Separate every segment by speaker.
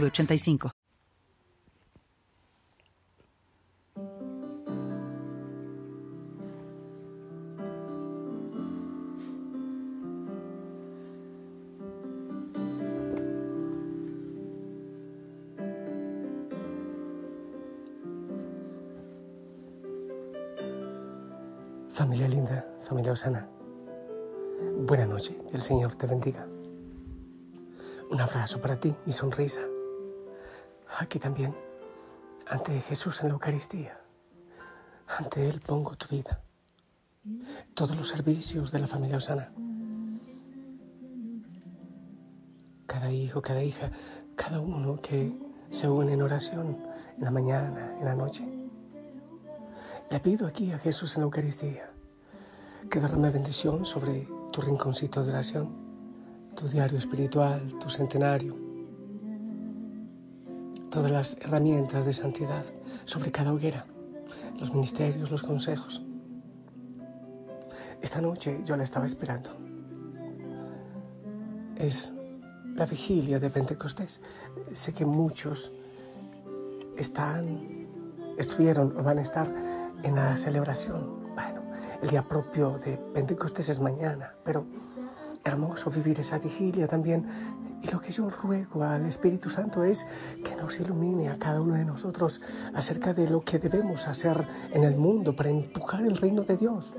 Speaker 1: 906985.
Speaker 2: Familia linda, familia Osana, buena noche, el Señor te bendiga. Un abrazo para ti, mi sonrisa. Aquí también, ante Jesús en la Eucaristía, ante Él pongo tu vida, todos los servicios de la familia Osana. Cada hijo, cada hija, cada uno que se une en oración en la mañana, en la noche. Le pido aquí a Jesús en la Eucaristía que derrame bendición sobre tu rinconcito de oración, tu diario espiritual, tu centenario, todas las herramientas de santidad sobre cada hoguera, los ministerios, los consejos. Esta noche yo la estaba esperando. Es la vigilia de Pentecostés. Sé que muchos están, estuvieron o van a estar en la celebración. Bueno, el día propio de Pentecostés es mañana, pero hermoso vivir esa vigilia también. Y lo que yo ruego al Espíritu Santo es que nos ilumine a cada uno de nosotros acerca de lo que debemos hacer en el mundo para empujar el reino de Dios.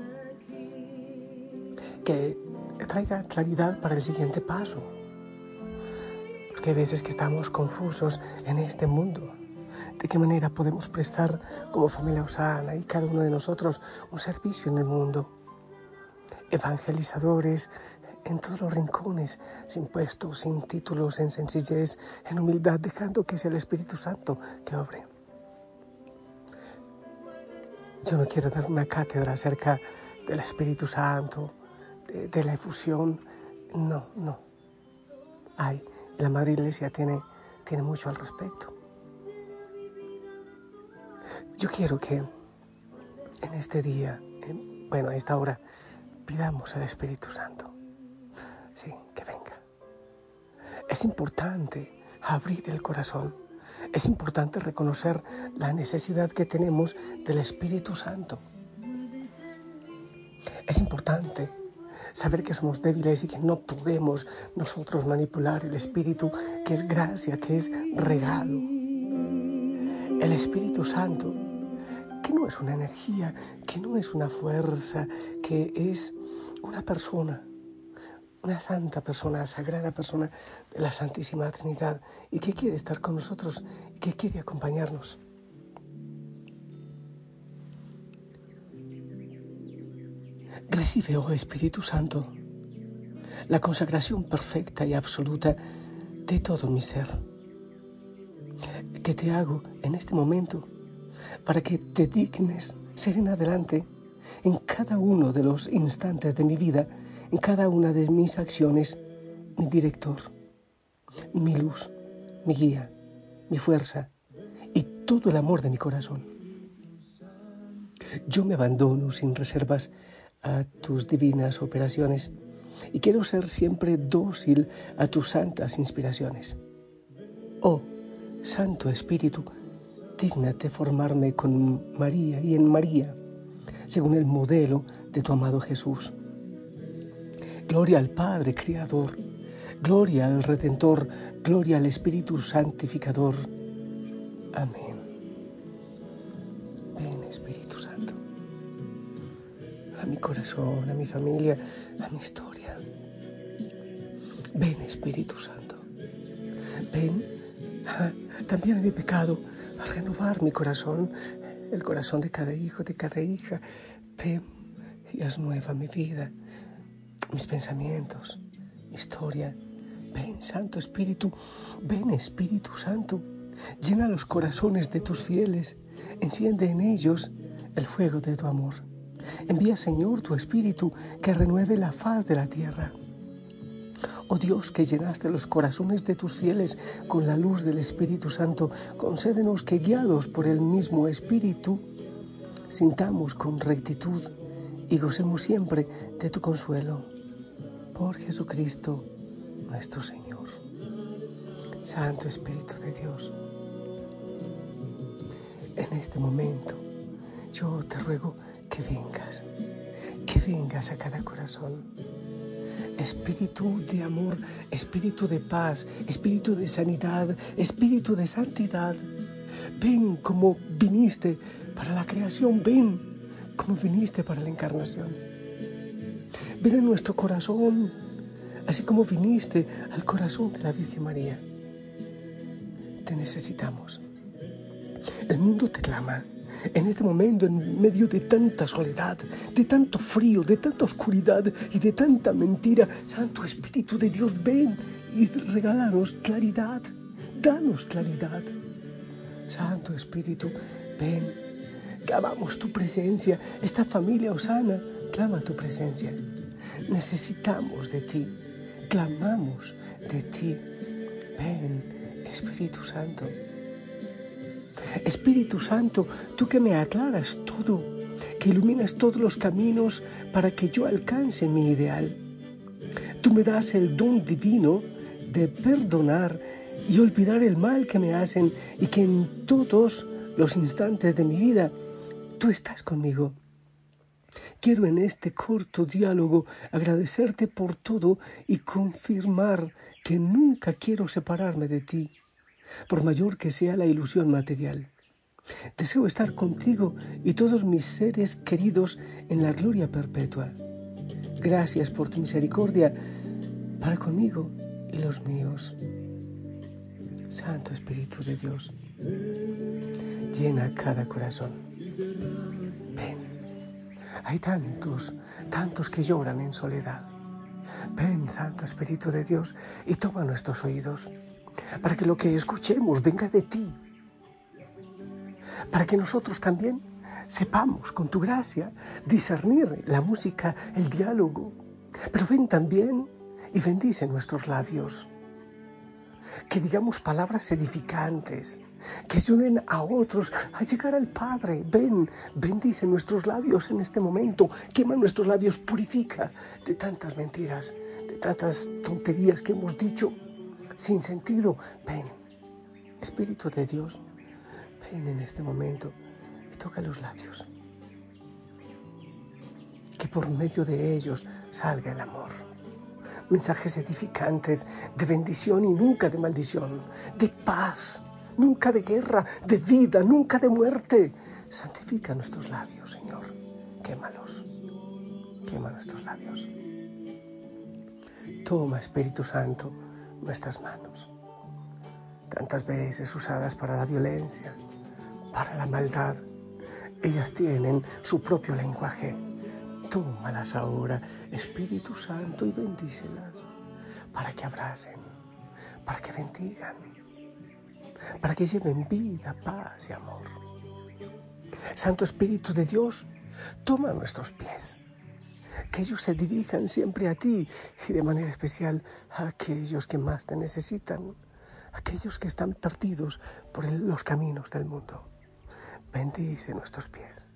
Speaker 2: Que traiga claridad para el siguiente paso. Porque hay veces que estamos confusos en este mundo de qué manera podemos prestar como familia Osana y cada uno de nosotros un servicio en el mundo. Evangelizadores en todos los rincones, sin puestos, sin títulos, en sencillez, en humildad, dejando que sea el Espíritu Santo que obre. Yo no quiero dar una cátedra acerca del Espíritu Santo, de, la efusión. No, no. Ay, la Madre Iglesia tiene, tiene mucho al respecto. Yo quiero que en este día, bueno, a esta hora, pidamos al Espíritu Santo. Que venga. Es importante abrir el corazón. Es importante reconocer la necesidad que tenemos del Espíritu Santo. Es importante saber que somos débiles y que no podemos nosotros manipular el Espíritu, que es gracia, que es regalo. El Espíritu Santo que no es una energía, que no es una fuerza, que es una persona, una santa persona, sagrada persona de la Santísima Trinidad y que quiere estar con nosotros y que quiere acompañarnos. Recibe, oh Espíritu Santo, la consagración perfecta y absoluta de todo mi ser, que te hago en este momento para que te dignes ser en adelante en cada uno de los instantes de mi vida, en cada una de mis acciones, mi director, mi luz, mi guía, mi fuerza y todo el amor de mi corazón. Yo me abandono sin reservas a tus divinas operaciones y quiero ser siempre dócil a tus santas inspiraciones. Oh, Santo Espíritu, Dígnate formarme con María y en María, según el modelo de tu amado Jesús. Gloria al Padre Creador, gloria al Redentor, gloria al Espíritu Santificador. Amén. Ven Espíritu Santo, a mi corazón, a mi familia, a mi historia. Ven Espíritu Santo, ven también a mi pecado a renovar mi corazón, el corazón de cada hijo, de cada hija. Ven y haz nueva mi vida, mis pensamientos, mi historia. Ven, Santo Espíritu, ven, Espíritu Santo, llena los corazones de tus fieles, enciende en ellos el fuego de tu amor. Envía, Señor, tu Espíritu que renueve la faz de la tierra. Oh Dios, que llenaste los corazones de tus fieles con la luz del Espíritu Santo, concédenos que guiados por el mismo Espíritu, sintamos con rectitud y gocemos siempre de tu consuelo. Por Jesucristo nuestro Señor. Santo Espíritu de Dios, en este momento yo te ruego que vengas, que vengas a cada corazón. Espíritu de amor, espíritu de paz, espíritu de sanidad, espíritu de santidad. Ven como viniste para la creación, ven como viniste para la encarnación. Ven en nuestro corazón, así como viniste al corazón de la Virgen María. Te necesitamos. El mundo te clama en este momento, en medio de tanta soledad, de tanto frío, de tanta oscuridad y de tanta mentira, Santo Espíritu de Dios, ven y regálanos claridad, danos claridad. Santo Espíritu, ven, clamamos tu presencia, esta familia Osana clama tu presencia. Necesitamos de ti, clamamos de ti. Ven, Espíritu Santo. Espíritu Santo, tú que me aclaras todo, que iluminas todos los caminos para que yo alcance mi ideal. Tú me das el don divino de perdonar y olvidar el mal que me hacen y que en todos los instantes de mi vida tú estás conmigo. Quiero en este corto diálogo agradecerte por todo y confirmar que nunca quiero separarme de ti por mayor que sea la ilusión material. Deseo estar contigo y todos mis seres queridos en la gloria perpetua. Gracias por tu misericordia para conmigo y los míos. Santo Espíritu de Dios, llena cada corazón. Hay tantos, tantos que lloran en soledad. Ven, Santo Espíritu de Dios, y toma nuestros oídos para que lo que escuchemos venga de ti, para que nosotros también sepamos con tu gracia discernir la música, el diálogo, pero ven también y bendice nuestros labios. Que digamos palabras edificantes, que ayuden a otros a llegar al Padre. Ven, bendice nuestros labios en este momento, quema nuestros labios, purifica de tantas mentiras, de tantas tonterías que hemos dicho sin sentido. Ven, Espíritu de Dios, ven en este momento y toca los labios. Que por medio de ellos salga el amor. Mensajes edificantes de bendición y nunca de maldición, de paz, nunca de guerra, de vida, nunca de muerte. Santifica nuestros labios, Señor. Quémalos. Quema nuestros labios. Toma, Espíritu Santo nuestras manos, tantas veces usadas para la violencia, para la maldad. Ellas tienen su propio lenguaje. Tómalas ahora, Espíritu Santo, y bendícelas para que abracen, para que bendigan, para que lleven vida, paz y amor. Santo Espíritu de Dios, toma nuestros pies que ellos se dirijan siempre a ti y de manera especial a aquellos que más te necesitan, aquellos que están perdidos por los caminos del mundo. Bendice nuestros pies,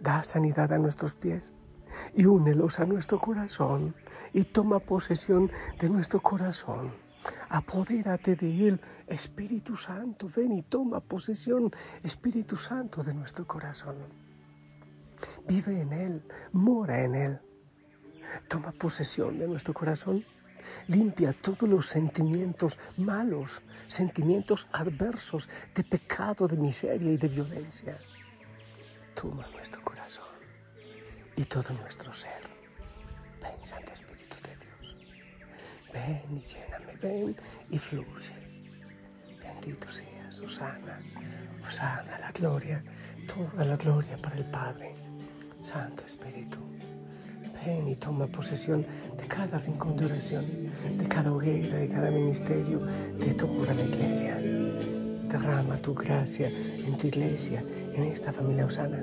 Speaker 2: da sanidad a nuestros pies y únelos a nuestro corazón y toma posesión de nuestro corazón. Apodérate de él, Espíritu Santo, ven y toma posesión, Espíritu Santo, de nuestro corazón vive en Él, mora en Él. Toma posesión de nuestro corazón, limpia todos los sentimientos malos, sentimientos adversos de pecado, de miseria y de violencia. Toma nuestro corazón y todo nuestro ser. Ven, Santo Espíritu de Dios. Ven y lléname, ven y fluye. Bendito seas, Osana, Osana, la gloria, toda la gloria para el Padre Santo Espíritu, ven y toma posesión de cada rincón de oración, de cada hoguera, de cada ministerio, de toda la iglesia. Derrama tu gracia en tu iglesia, en esta familia osana.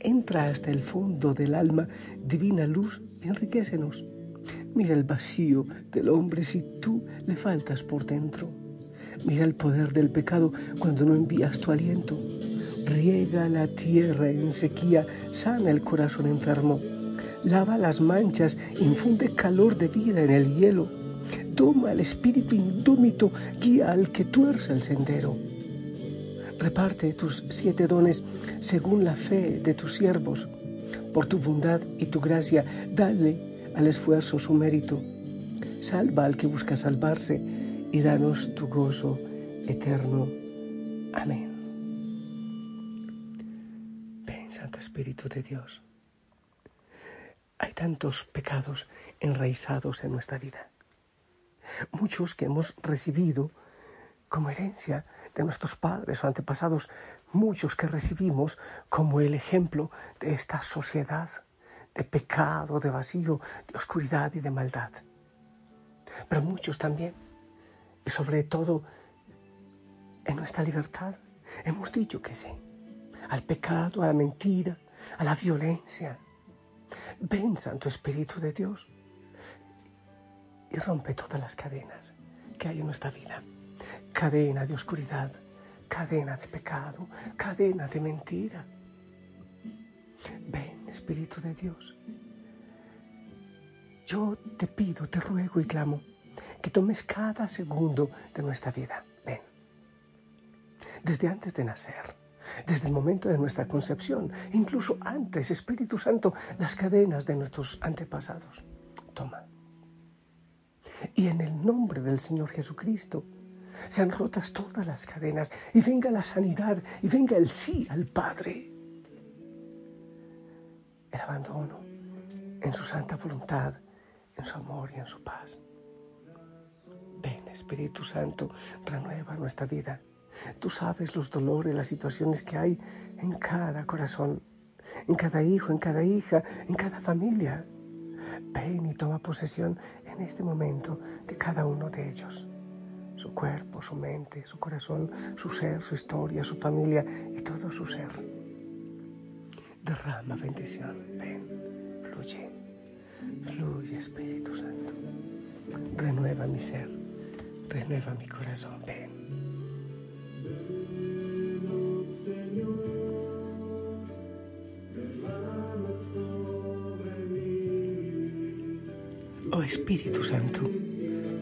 Speaker 2: entra hasta el fondo del alma, divina luz, y enriquecenos. Mira el vacío del hombre si tú le faltas por dentro. Mira el poder del pecado cuando no envías tu aliento. Riega la tierra en sequía, sana el corazón enfermo. Lava las manchas, infunde calor de vida en el hielo. Toma el espíritu indómito, guía al que tuerce el sendero Reparte tus siete dones según la fe de tus siervos. Por tu bondad y tu gracia, dale al esfuerzo su mérito. Salva al que busca salvarse y danos tu gozo eterno. Amén. Ven, Santo Espíritu de Dios. Hay tantos pecados enraizados en nuestra vida. Muchos que hemos recibido como herencia de nuestros padres o antepasados, muchos que recibimos como el ejemplo de esta sociedad de pecado, de vacío, de oscuridad y de maldad. Pero muchos también, y sobre todo en nuestra libertad, hemos dicho que sí, al pecado, a la mentira, a la violencia. Ven, Santo Espíritu de Dios, y rompe todas las cadenas que hay en nuestra vida cadena de oscuridad, cadena de pecado, cadena de mentira. Ven, Espíritu de Dios. Yo te pido, te ruego y clamo que tomes cada segundo de nuestra vida. Ven. Desde antes de nacer, desde el momento de nuestra concepción, incluso antes, Espíritu Santo, las cadenas de nuestros antepasados. Toma. Y en el nombre del Señor Jesucristo, sean rotas todas las cadenas y venga la sanidad y venga el sí al Padre. El abandono en su santa voluntad, en su amor y en su paz. Ven, Espíritu Santo, renueva nuestra vida. Tú sabes los dolores, las situaciones que hay en cada corazón, en cada hijo, en cada hija, en cada familia. Ven y toma posesión en este momento de cada uno de ellos su cuerpo, su mente, su corazón, su ser, su historia, su familia y todo su ser. Derrama bendición, ven, fluye, fluye Espíritu Santo. Renueva mi ser, renueva mi corazón, ven. Oh Espíritu Santo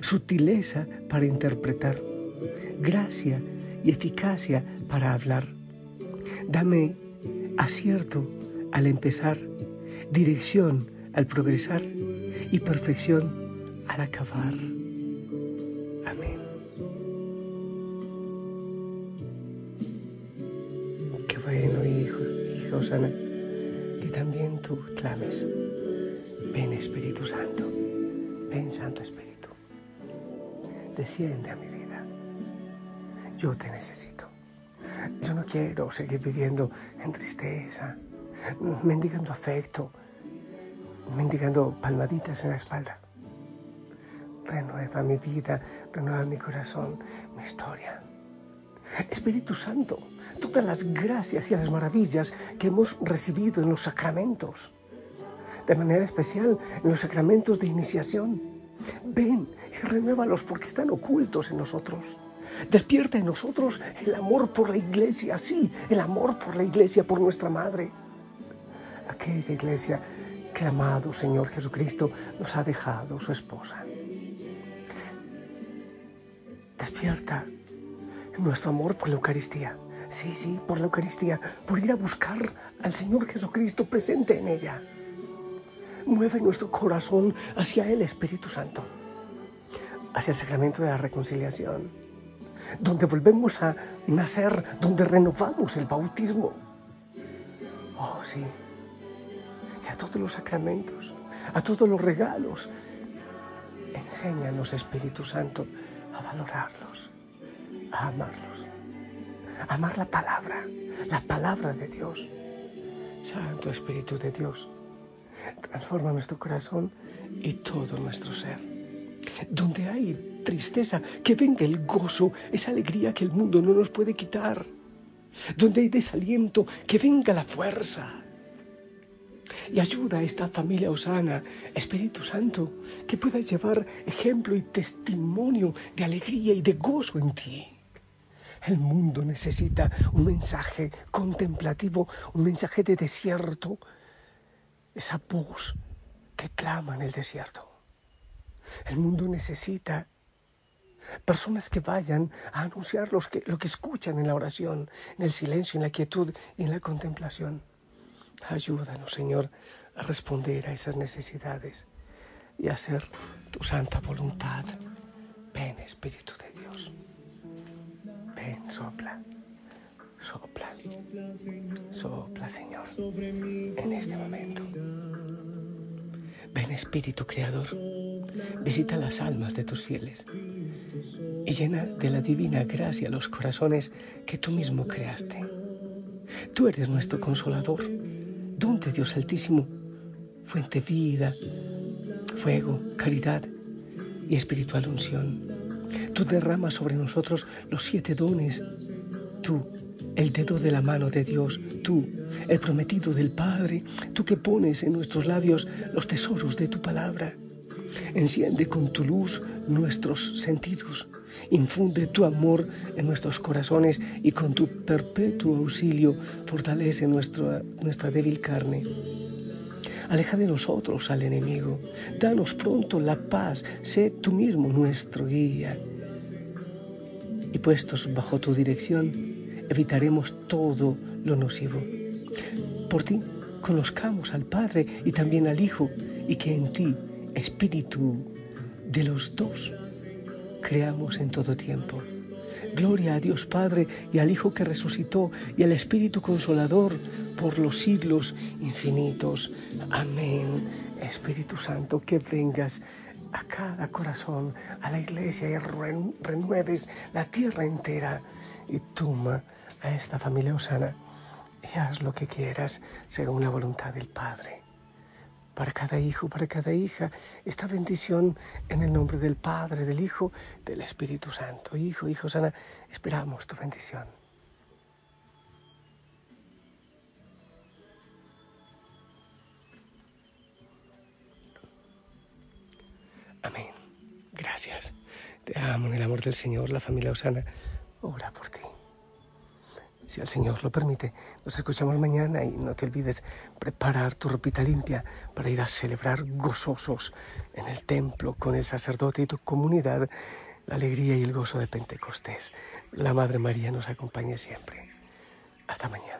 Speaker 2: sutileza para interpretar, gracia y eficacia para hablar. Dame acierto al empezar, dirección al progresar y perfección al acabar. Amén. Qué bueno, hijo, hija Osana, que también tú clames. Ven Espíritu Santo, ven Santo Espíritu desciende a mi vida. Yo te necesito. Yo no quiero seguir viviendo en tristeza, mendigando afecto, mendigando palmaditas en la espalda. Renueva mi vida, renueva mi corazón, mi historia. Espíritu Santo, todas las gracias y las maravillas que hemos recibido en los sacramentos, de manera especial en los sacramentos de iniciación. Ven y renuévalos porque están ocultos en nosotros. Despierta en nosotros el amor por la iglesia, sí, el amor por la iglesia, por nuestra madre. Aquella iglesia que el amado Señor Jesucristo nos ha dejado su esposa. Despierta nuestro amor por la Eucaristía. Sí, sí, por la Eucaristía, por ir a buscar al Señor Jesucristo presente en ella. Mueve nuestro corazón hacia el Espíritu Santo, hacia el sacramento de la reconciliación, donde volvemos a nacer, donde renovamos el bautismo. Oh, sí. Y a todos los sacramentos, a todos los regalos. Enséñanos, Espíritu Santo, a valorarlos a amarlos. amar la palabra, la palabra de Dios. Santo Espíritu de Dios, transforma nuestro corazón y todo nuestro ser. Donde hay tristeza, que venga el gozo, esa alegría que el mundo no nos puede quitar. Donde hay desaliento, que venga la fuerza. Y ayuda a esta familia Osana, Espíritu Santo, que pueda llevar ejemplo y testimonio de alegría y de gozo en ti. El mundo necesita un mensaje contemplativo, un mensaje de desierto, esa voz que clama en el desierto. El mundo necesita personas que vayan a anunciar que, lo que escuchan en la oración, en el silencio, en la quietud y en la contemplación. Ayúdanos, Señor, a responder a esas necesidades y a hacer tu santa voluntad. Ven, Espíritu de Dios. Ven, sopla, sopla, sopla, Señor, en este momento. Ven, Espíritu Creador, visita las almas de tus fieles y llena de la divina gracia los corazones que tú mismo creaste. Tú eres nuestro consolador, don de Dios Altísimo, fuente vida, fuego, caridad y espiritual unción. Tú derramas sobre nosotros los siete dones. Tú, el dedo de la mano de Dios. Tú, el prometido del Padre. Tú que pones en nuestros labios los tesoros de tu palabra. Enciende con tu luz nuestros sentidos. Infunde tu amor en nuestros corazones y con tu perpetuo auxilio fortalece nuestra, nuestra débil carne. Aleja de nosotros al enemigo. Danos pronto la paz. Sé tú mismo nuestro guía y puestos bajo tu dirección, evitaremos todo lo nocivo. Por ti, conozcamos al Padre y también al Hijo, y que en ti, Espíritu de los dos, creamos en todo tiempo. Gloria a Dios Padre y al Hijo que resucitó y al Espíritu Consolador por los siglos infinitos. Amén. Espíritu Santo, que vengas a cada corazón, a la iglesia y renueves la tierra entera y toma a esta familia Osana y haz lo que quieras según la voluntad del Padre. Para cada hijo, para cada hija, esta bendición en el nombre del Padre, del Hijo, del Espíritu Santo. Hijo, hijo Osana, esperamos tu bendición. Amén. Gracias. Te amo en el amor del Señor, la familia Osana. Ora por. Si el Señor lo permite, nos escuchamos mañana y no te olvides preparar tu ropita limpia para ir a celebrar gozosos en el templo con el sacerdote y tu comunidad la alegría y el gozo de Pentecostés. La Madre María nos acompañe siempre. Hasta mañana.